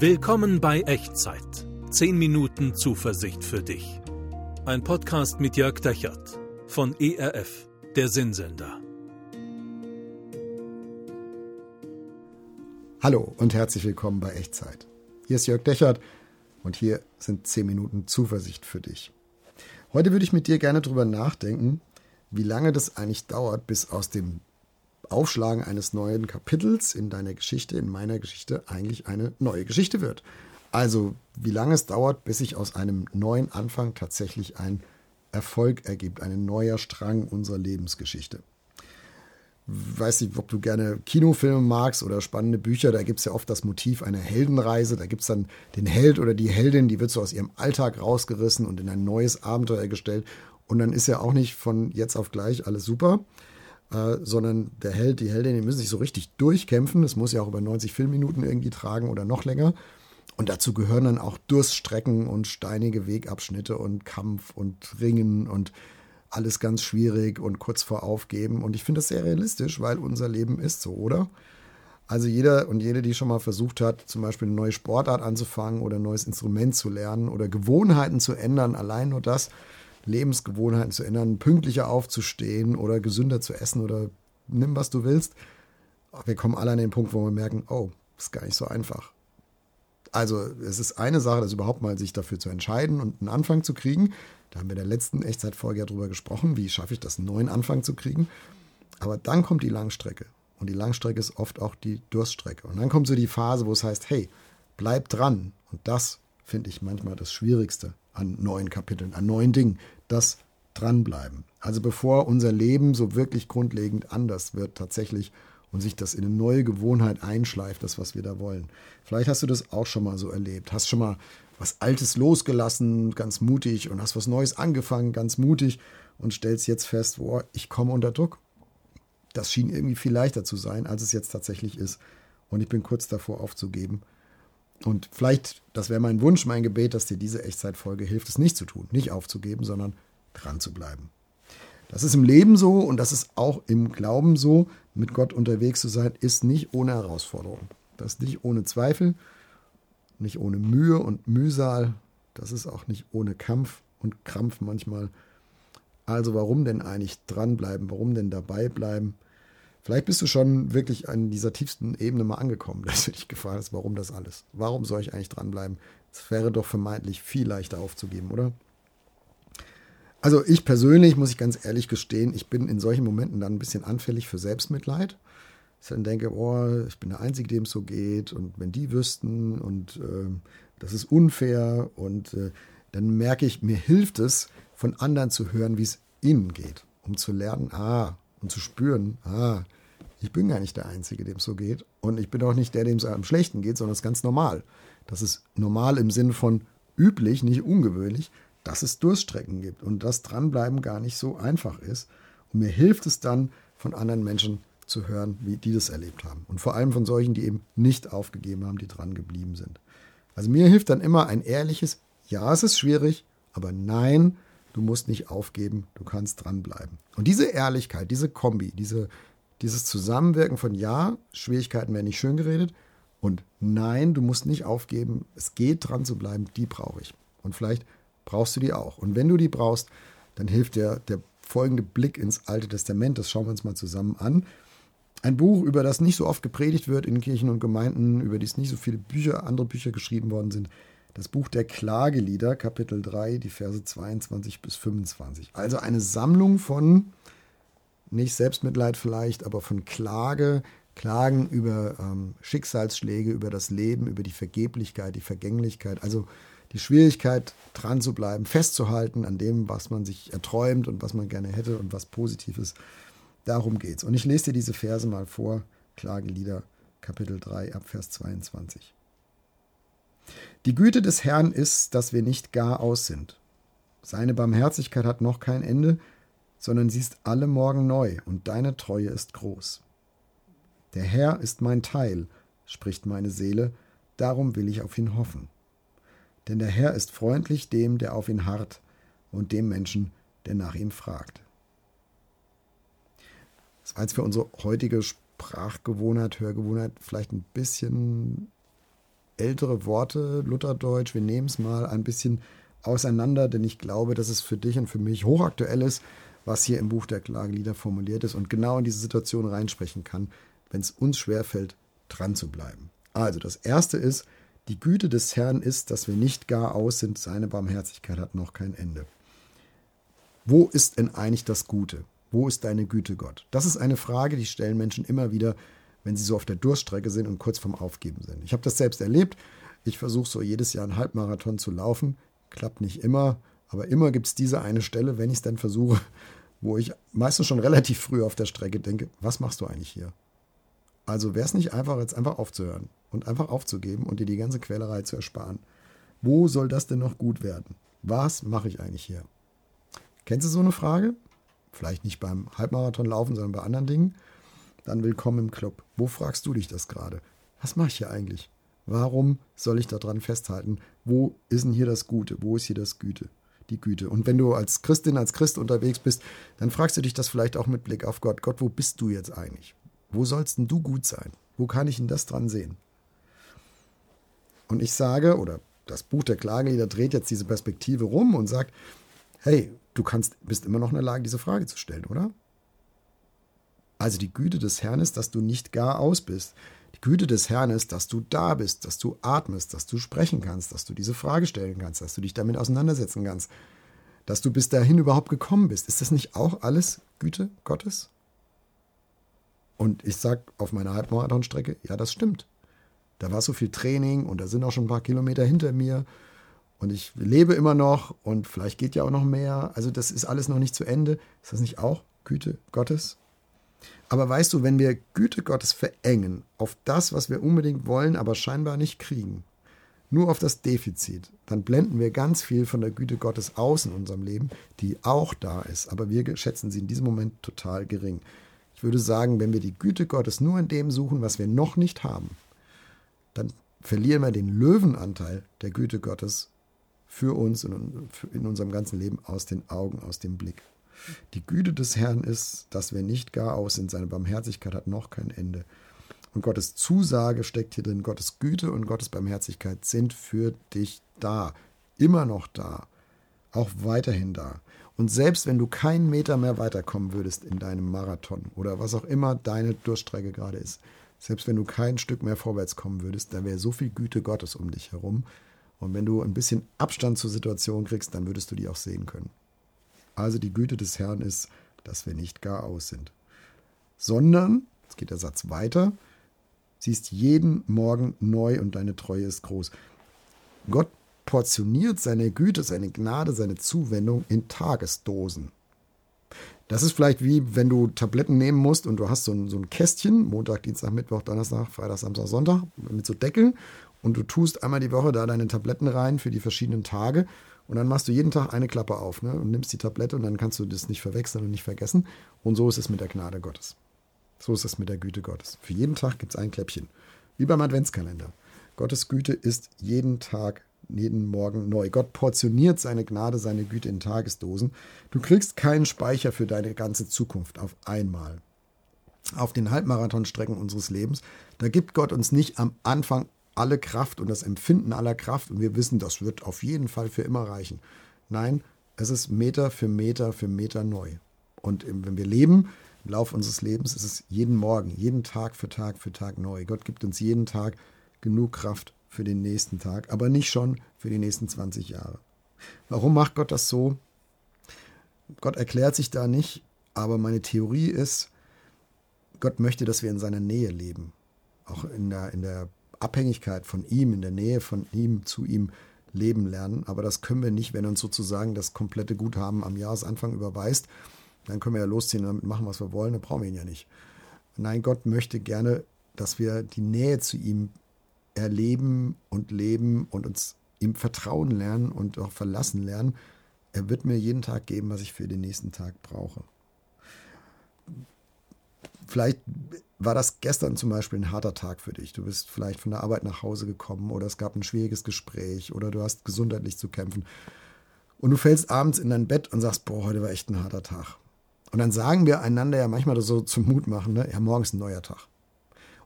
Willkommen bei Echtzeit. 10 Minuten Zuversicht für dich. Ein Podcast mit Jörg Dechert von ERF, der Sinnsender. Hallo und herzlich willkommen bei Echtzeit. Hier ist Jörg Dechert und hier sind 10 Minuten Zuversicht für dich. Heute würde ich mit dir gerne darüber nachdenken, wie lange das eigentlich dauert, bis aus dem Aufschlagen eines neuen Kapitels in deiner Geschichte, in meiner Geschichte, eigentlich eine neue Geschichte wird. Also wie lange es dauert, bis sich aus einem neuen Anfang tatsächlich ein Erfolg ergibt, ein neuer Strang unserer Lebensgeschichte. Weiß nicht, ob du gerne Kinofilme magst oder spannende Bücher, da gibt es ja oft das Motiv einer Heldenreise. Da gibt es dann den Held oder die Heldin, die wird so aus ihrem Alltag rausgerissen und in ein neues Abenteuer gestellt. Und dann ist ja auch nicht von jetzt auf gleich alles super, äh, sondern der Held, die Heldin, die müssen sich so richtig durchkämpfen. Das muss ja auch über 90 Filmminuten irgendwie tragen oder noch länger. Und dazu gehören dann auch Durststrecken und steinige Wegabschnitte und Kampf und Ringen und alles ganz schwierig und kurz vor Aufgeben. Und ich finde das sehr realistisch, weil unser Leben ist so, oder? Also jeder und jede, die schon mal versucht hat, zum Beispiel eine neue Sportart anzufangen oder ein neues Instrument zu lernen oder Gewohnheiten zu ändern, allein nur das, Lebensgewohnheiten zu ändern, pünktlicher aufzustehen oder gesünder zu essen oder nimm, was du willst. Wir kommen alle an den Punkt, wo wir merken, oh, ist gar nicht so einfach. Also es ist eine Sache, das überhaupt mal sich dafür zu entscheiden und einen Anfang zu kriegen. Da haben wir in der letzten Echtzeitfolge ja drüber gesprochen, wie schaffe ich das, einen neuen Anfang zu kriegen. Aber dann kommt die Langstrecke. Und die Langstrecke ist oft auch die Durststrecke. Und dann kommt so die Phase, wo es heißt, hey, bleib dran. Und das finde ich manchmal das Schwierigste an neuen Kapiteln, an neuen Dingen, das dranbleiben. Also bevor unser Leben so wirklich grundlegend anders wird tatsächlich und sich das in eine neue Gewohnheit einschleift, das, was wir da wollen. Vielleicht hast du das auch schon mal so erlebt. Hast schon mal was Altes losgelassen, ganz mutig, und hast was Neues angefangen, ganz mutig, und stellst jetzt fest, boah, ich komme unter Druck. Das schien irgendwie viel leichter zu sein, als es jetzt tatsächlich ist. Und ich bin kurz davor aufzugeben. Und vielleicht, das wäre mein Wunsch, mein Gebet, dass dir diese Echtzeitfolge hilft, es nicht zu tun, nicht aufzugeben, sondern dran zu bleiben. Das ist im Leben so und das ist auch im Glauben so. Mit Gott unterwegs zu sein, ist nicht ohne Herausforderung. Das ist nicht ohne Zweifel, nicht ohne Mühe und Mühsal. Das ist auch nicht ohne Kampf und Krampf manchmal. Also warum denn eigentlich dranbleiben? Warum denn dabei bleiben? Vielleicht bist du schon wirklich an dieser tiefsten Ebene mal angekommen, dass du dich gefragt hast, warum das alles? Warum soll ich eigentlich dranbleiben? Es wäre doch vermeintlich viel leichter aufzugeben, oder? Also ich persönlich, muss ich ganz ehrlich gestehen, ich bin in solchen Momenten dann ein bisschen anfällig für Selbstmitleid. Ich dann denke, oh, ich bin der Einzige, dem es so geht und wenn die wüssten und äh, das ist unfair und äh, dann merke ich, mir hilft es, von anderen zu hören, wie es ihnen geht, um zu lernen, ah, und zu spüren, ah, ich bin gar nicht der Einzige, dem es so geht. Und ich bin auch nicht der, dem es am schlechten geht, sondern es ist ganz normal. Das ist normal im Sinne von üblich, nicht ungewöhnlich, dass es Durststrecken gibt und dass dranbleiben gar nicht so einfach ist. Und mir hilft es dann, von anderen Menschen zu hören, wie die das erlebt haben. Und vor allem von solchen, die eben nicht aufgegeben haben, die dran geblieben sind. Also mir hilft dann immer ein ehrliches, ja, es ist schwierig, aber nein, du musst nicht aufgeben, du kannst dranbleiben. Und diese Ehrlichkeit, diese Kombi, diese dieses Zusammenwirken von Ja, Schwierigkeiten werden nicht schön geredet und Nein, du musst nicht aufgeben, es geht dran zu bleiben, die brauche ich. Und vielleicht brauchst du die auch. Und wenn du die brauchst, dann hilft dir der folgende Blick ins Alte Testament, das schauen wir uns mal zusammen an. Ein Buch, über das nicht so oft gepredigt wird in Kirchen und Gemeinden, über das nicht so viele Bücher, andere Bücher geschrieben worden sind. Das Buch der Klagelieder, Kapitel 3, die Verse 22 bis 25. Also eine Sammlung von nicht Selbstmitleid vielleicht, aber von Klage, Klagen über ähm, Schicksalsschläge, über das Leben, über die Vergeblichkeit, die Vergänglichkeit, also die Schwierigkeit, dran zu bleiben, festzuhalten an dem, was man sich erträumt und was man gerne hätte und was positiv ist. Darum geht's. Und ich lese dir diese Verse mal vor, Klagelieder, Kapitel 3, Abvers 22. Die Güte des Herrn ist, dass wir nicht gar aus sind. Seine Barmherzigkeit hat noch kein Ende, sondern sie ist alle Morgen neu, und deine Treue ist groß. Der Herr ist mein Teil, spricht meine Seele, darum will ich auf ihn hoffen. Denn der Herr ist freundlich dem, der auf ihn harrt, und dem Menschen, der nach ihm fragt. Das war jetzt für unsere heutige Sprachgewohnheit, Hörgewohnheit vielleicht ein bisschen ältere Worte, Lutherdeutsch. Wir nehmen es mal ein bisschen auseinander, denn ich glaube, dass es für dich und für mich hochaktuell ist, was hier im Buch der Klagelieder formuliert ist und genau in diese Situation reinsprechen kann, wenn es uns schwerfällt, dran zu bleiben. Also, das erste ist, die Güte des Herrn ist, dass wir nicht gar aus sind, seine Barmherzigkeit hat noch kein Ende. Wo ist denn eigentlich das Gute? Wo ist deine Güte, Gott? Das ist eine Frage, die stellen Menschen immer wieder, wenn sie so auf der Durststrecke sind und kurz vorm Aufgeben sind. Ich habe das selbst erlebt. Ich versuche so jedes Jahr einen Halbmarathon zu laufen. Klappt nicht immer, aber immer gibt es diese eine Stelle, wenn ich es dann versuche, wo ich meistens schon relativ früh auf der Strecke denke, was machst du eigentlich hier? Also wäre es nicht einfach, jetzt einfach aufzuhören und einfach aufzugeben und dir die ganze Quälerei zu ersparen. Wo soll das denn noch gut werden? Was mache ich eigentlich hier? Kennst du so eine Frage? Vielleicht nicht beim Halbmarathon laufen, sondern bei anderen Dingen. Dann willkommen im Club. Wo fragst du dich das gerade? Was mache ich hier eigentlich? Warum soll ich daran festhalten? Wo ist denn hier das Gute? Wo ist hier das Güte? Die Güte. Und wenn du als Christin, als Christ unterwegs bist, dann fragst du dich das vielleicht auch mit Blick auf Gott. Gott, wo bist du jetzt eigentlich? Wo sollst denn du gut sein? Wo kann ich denn das dran sehen? Und ich sage, oder das Buch der Klagelieder dreht jetzt diese Perspektive rum und sagt, hey, du kannst, bist immer noch in der Lage, diese Frage zu stellen, oder? Also die Güte des Herrn ist, dass du nicht gar aus bist. Die Güte des Herrn ist, dass du da bist, dass du atmest, dass du sprechen kannst, dass du diese Frage stellen kannst, dass du dich damit auseinandersetzen kannst, dass du bis dahin überhaupt gekommen bist. Ist das nicht auch alles Güte Gottes? Und ich sage auf meiner Halbmarathonstrecke, ja, das stimmt. Da war so viel Training und da sind auch schon ein paar Kilometer hinter mir und ich lebe immer noch und vielleicht geht ja auch noch mehr. Also das ist alles noch nicht zu Ende. Ist das nicht auch Güte Gottes? Aber weißt du, wenn wir Güte Gottes verengen auf das, was wir unbedingt wollen, aber scheinbar nicht kriegen, nur auf das Defizit, dann blenden wir ganz viel von der Güte Gottes aus in unserem Leben, die auch da ist, aber wir schätzen sie in diesem Moment total gering. Ich würde sagen, wenn wir die Güte Gottes nur in dem suchen, was wir noch nicht haben, dann verlieren wir den Löwenanteil der Güte Gottes für uns in unserem ganzen Leben aus den Augen, aus dem Blick. Die Güte des Herrn ist, dass wir nicht gar aus sind. Seine Barmherzigkeit hat noch kein Ende. Und Gottes Zusage steckt hier drin. Gottes Güte und Gottes Barmherzigkeit sind für dich da. Immer noch da. Auch weiterhin da. Und selbst wenn du keinen Meter mehr weiterkommen würdest in deinem Marathon oder was auch immer deine Durststrecke gerade ist, selbst wenn du kein Stück mehr vorwärts kommen würdest, da wäre so viel Güte Gottes um dich herum. Und wenn du ein bisschen Abstand zur Situation kriegst, dann würdest du die auch sehen können. Also die Güte des Herrn ist, dass wir nicht gar aus sind. Sondern, jetzt geht der Satz weiter, siehst jeden Morgen neu und deine Treue ist groß. Gott portioniert seine Güte, seine Gnade, seine Zuwendung in Tagesdosen. Das ist vielleicht wie, wenn du Tabletten nehmen musst und du hast so ein, so ein Kästchen, Montag, Dienstag, Mittwoch, Donnerstag, Freitag, Samstag, Sonntag, mit so Deckeln und du tust einmal die Woche da deine Tabletten rein für die verschiedenen Tage und dann machst du jeden Tag eine Klappe auf ne? und nimmst die Tablette und dann kannst du das nicht verwechseln und nicht vergessen. Und so ist es mit der Gnade Gottes. So ist es mit der Güte Gottes. Für jeden Tag gibt es ein Kläppchen. Wie beim Adventskalender. Gottes Güte ist jeden Tag, jeden Morgen neu. Gott portioniert seine Gnade, seine Güte in Tagesdosen. Du kriegst keinen Speicher für deine ganze Zukunft auf einmal. Auf den Halbmarathonstrecken unseres Lebens, da gibt Gott uns nicht am Anfang alle Kraft und das Empfinden aller Kraft und wir wissen, das wird auf jeden Fall für immer reichen. Nein, es ist Meter für Meter für Meter neu. Und wenn wir leben, im Laufe unseres Lebens ist es jeden Morgen, jeden Tag für Tag für Tag neu. Gott gibt uns jeden Tag genug Kraft für den nächsten Tag, aber nicht schon für die nächsten 20 Jahre. Warum macht Gott das so? Gott erklärt sich da nicht, aber meine Theorie ist, Gott möchte, dass wir in seiner Nähe leben. Auch in der, in der Abhängigkeit von ihm, in der Nähe von ihm, zu ihm leben lernen. Aber das können wir nicht, wenn uns sozusagen das komplette Guthaben am Jahresanfang überweist. Dann können wir ja losziehen und damit machen, was wir wollen. Dann brauchen wir ihn ja nicht. Nein, Gott möchte gerne, dass wir die Nähe zu ihm erleben und leben und uns ihm vertrauen lernen und auch verlassen lernen. Er wird mir jeden Tag geben, was ich für den nächsten Tag brauche. Vielleicht war das gestern zum Beispiel ein harter Tag für dich. Du bist vielleicht von der Arbeit nach Hause gekommen oder es gab ein schwieriges Gespräch oder du hast gesundheitlich zu kämpfen. Und du fällst abends in dein Bett und sagst, boah, heute war echt ein harter Tag. Und dann sagen wir einander ja manchmal so zum Mut machen, ne? ja, morgen ist ein neuer Tag.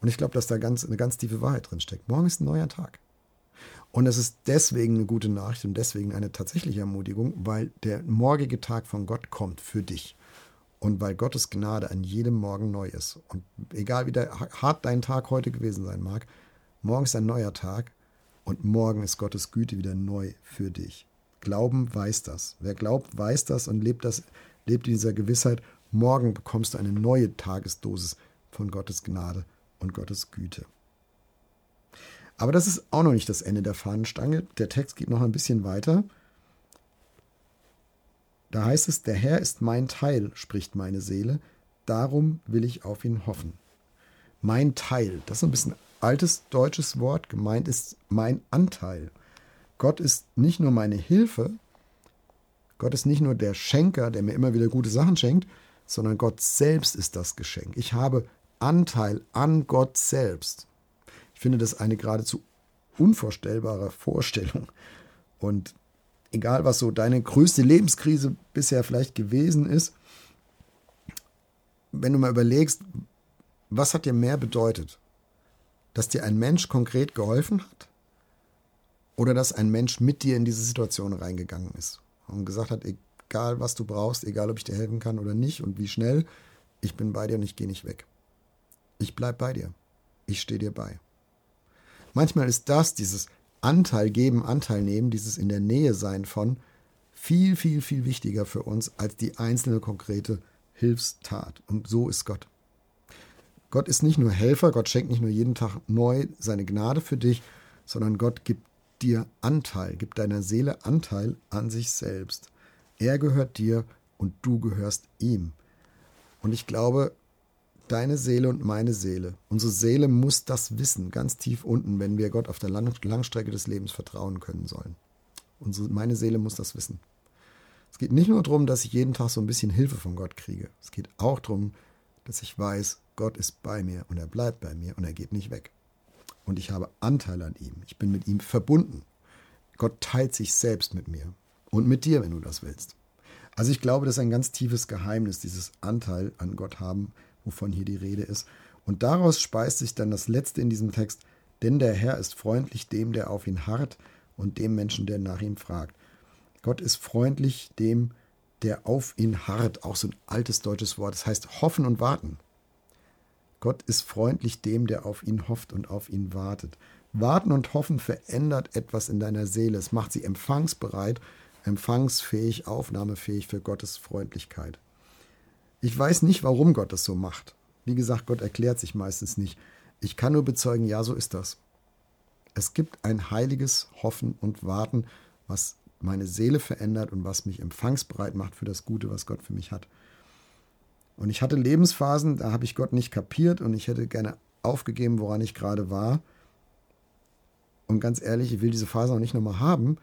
Und ich glaube, dass da ganz, eine ganz tiefe Wahrheit drin steckt. Morgen ist ein neuer Tag. Und es ist deswegen eine gute Nachricht und deswegen eine tatsächliche Ermutigung, weil der morgige Tag von Gott kommt für dich. Und weil Gottes Gnade an jedem Morgen neu ist. Und egal wie der, hart dein Tag heute gewesen sein mag, morgen ist ein neuer Tag und morgen ist Gottes Güte wieder neu für dich. Glauben weiß das. Wer glaubt, weiß das und lebt das, lebt in dieser Gewissheit, morgen bekommst du eine neue Tagesdosis von Gottes Gnade und Gottes Güte. Aber das ist auch noch nicht das Ende der Fahnenstange. Der Text geht noch ein bisschen weiter. Da heißt es, der Herr ist mein Teil, spricht meine Seele, darum will ich auf ihn hoffen. Mein Teil, das ist ein bisschen altes deutsches Wort, gemeint ist mein Anteil. Gott ist nicht nur meine Hilfe, Gott ist nicht nur der Schenker, der mir immer wieder gute Sachen schenkt, sondern Gott selbst ist das Geschenk. Ich habe Anteil an Gott selbst. Ich finde das eine geradezu unvorstellbare Vorstellung. Und egal was so deine größte Lebenskrise bisher vielleicht gewesen ist, wenn du mal überlegst, was hat dir mehr bedeutet? Dass dir ein Mensch konkret geholfen hat? Oder dass ein Mensch mit dir in diese Situation reingegangen ist und gesagt hat, egal was du brauchst, egal ob ich dir helfen kann oder nicht und wie schnell, ich bin bei dir und ich gehe nicht weg. Ich bleib bei dir. Ich stehe dir bei. Manchmal ist das, dieses Anteil geben, Anteil nehmen, dieses in der Nähe sein von, viel, viel, viel wichtiger für uns als die einzelne konkrete Hilfstat. Und so ist Gott. Gott ist nicht nur Helfer, Gott schenkt nicht nur jeden Tag neu seine Gnade für dich, sondern Gott gibt dir Anteil, gibt deiner Seele Anteil an sich selbst. Er gehört dir und du gehörst ihm. Und ich glaube, deine Seele und meine Seele. Unsere Seele muss das wissen, ganz tief unten, wenn wir Gott auf der Langstrecke des Lebens vertrauen können sollen. Unsere, meine Seele muss das wissen. Es geht nicht nur darum, dass ich jeden Tag so ein bisschen Hilfe von Gott kriege. Es geht auch darum, dass ich weiß, Gott ist bei mir und er bleibt bei mir und er geht nicht weg. Und ich habe Anteil an ihm. Ich bin mit ihm verbunden. Gott teilt sich selbst mit mir und mit dir, wenn du das willst. Also ich glaube, das ist ein ganz tiefes Geheimnis, dieses Anteil an Gott haben, wovon hier die Rede ist. Und daraus speist sich dann das Letzte in diesem Text, denn der Herr ist freundlich dem, der auf ihn harrt und dem Menschen, der nach ihm fragt. Gott ist freundlich dem, der auf ihn harrt, auch so ein altes deutsches Wort, das heißt hoffen und warten. Gott ist freundlich dem, der auf ihn hofft und auf ihn wartet. Warten und hoffen verändert etwas in deiner Seele. Es macht sie empfangsbereit, empfangsfähig, aufnahmefähig für Gottes Freundlichkeit. Ich weiß nicht, warum Gott das so macht. Wie gesagt, Gott erklärt sich meistens nicht. Ich kann nur bezeugen, ja, so ist das. Es gibt ein heiliges Hoffen und Warten, was meine Seele verändert und was mich empfangsbereit macht für das Gute, was Gott für mich hat. Und ich hatte Lebensphasen, da habe ich Gott nicht kapiert und ich hätte gerne aufgegeben, woran ich gerade war. Und ganz ehrlich, ich will diese Phase auch nicht nochmal haben.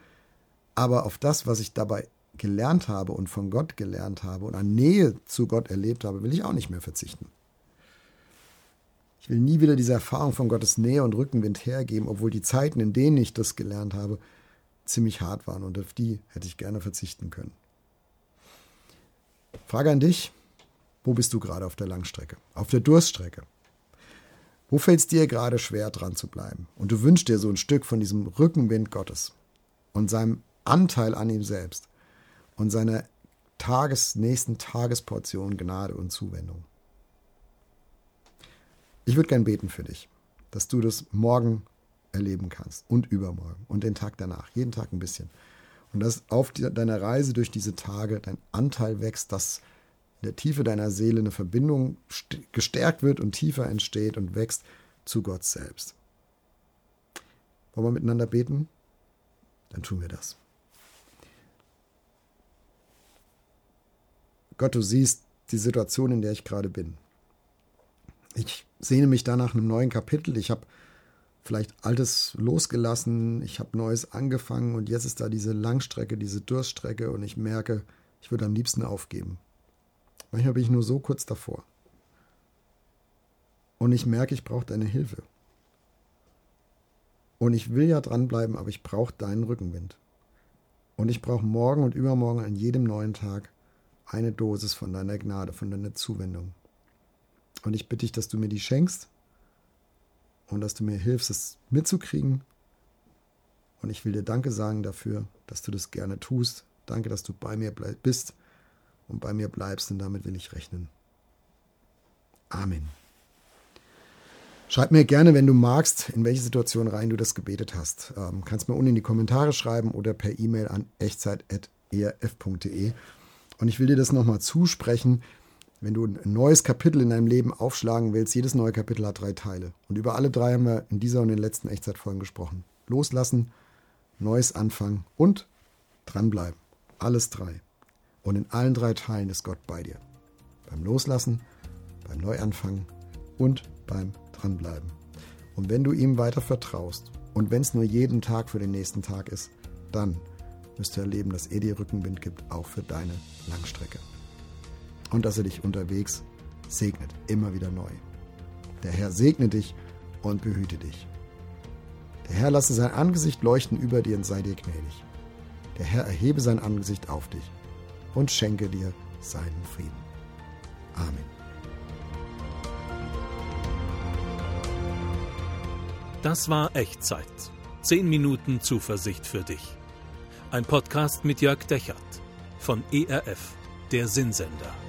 Aber auf das, was ich dabei gelernt habe und von Gott gelernt habe und an Nähe zu Gott erlebt habe, will ich auch nicht mehr verzichten. Ich will nie wieder diese Erfahrung von Gottes Nähe und Rückenwind hergeben, obwohl die Zeiten, in denen ich das gelernt habe, ziemlich hart waren und auf die hätte ich gerne verzichten können. Frage an dich, wo bist du gerade auf der Langstrecke, auf der Durststrecke? Wo fällt es dir gerade schwer dran zu bleiben? Und du wünschst dir so ein Stück von diesem Rückenwind Gottes und seinem Anteil an ihm selbst und seiner Tages, nächsten Tagesportion Gnade und Zuwendung. Ich würde gern beten für dich, dass du das morgen erleben kannst und übermorgen und den Tag danach, jeden Tag ein bisschen. Und dass auf deiner Reise durch diese Tage dein Anteil wächst, dass in der Tiefe deiner Seele eine Verbindung gestärkt wird und tiefer entsteht und wächst zu Gott selbst. Wollen wir miteinander beten? Dann tun wir das. Gott, du siehst die Situation, in der ich gerade bin. Ich sehne mich da nach einem neuen Kapitel. Ich habe vielleicht Altes losgelassen, ich habe Neues angefangen und jetzt ist da diese Langstrecke, diese Durststrecke und ich merke, ich würde am liebsten aufgeben. Manchmal bin ich nur so kurz davor. Und ich merke, ich brauche deine Hilfe. Und ich will ja dranbleiben, aber ich brauche deinen Rückenwind. Und ich brauche morgen und übermorgen an jedem neuen Tag eine Dosis von deiner Gnade, von deiner Zuwendung. Und ich bitte dich, dass du mir die schenkst und dass du mir hilfst, es mitzukriegen Und ich will dir Danke sagen dafür, dass du das gerne tust. Danke, dass du bei mir bist und bei mir bleibst und damit will ich rechnen. Amen. Schreib mir gerne, wenn du magst, in welche Situation rein du das gebetet hast. Ähm, kannst mir unten in die Kommentare schreiben oder per E-Mail an echtzeit.erf.de. Und ich will dir das nochmal zusprechen. Wenn du ein neues Kapitel in deinem Leben aufschlagen willst, jedes neue Kapitel hat drei Teile. Und über alle drei haben wir in dieser und den letzten Echtzeitfolgen gesprochen. Loslassen, neues Anfangen und dranbleiben. Alles drei. Und in allen drei Teilen ist Gott bei dir. Beim Loslassen, beim Neuanfangen und beim Dranbleiben. Und wenn du ihm weiter vertraust und wenn es nur jeden Tag für den nächsten Tag ist, dann wirst du erleben, dass er dir Rückenwind gibt, auch für deine Langstrecke. Und dass er dich unterwegs segnet, immer wieder neu. Der Herr segne dich und behüte dich. Der Herr lasse sein Angesicht leuchten über dir und sei dir gnädig. Der Herr erhebe sein Angesicht auf dich und schenke dir seinen Frieden. Amen. Das war Echtzeit. Zehn Minuten Zuversicht für dich. Ein Podcast mit Jörg Dechert von ERF, der Sinnsender.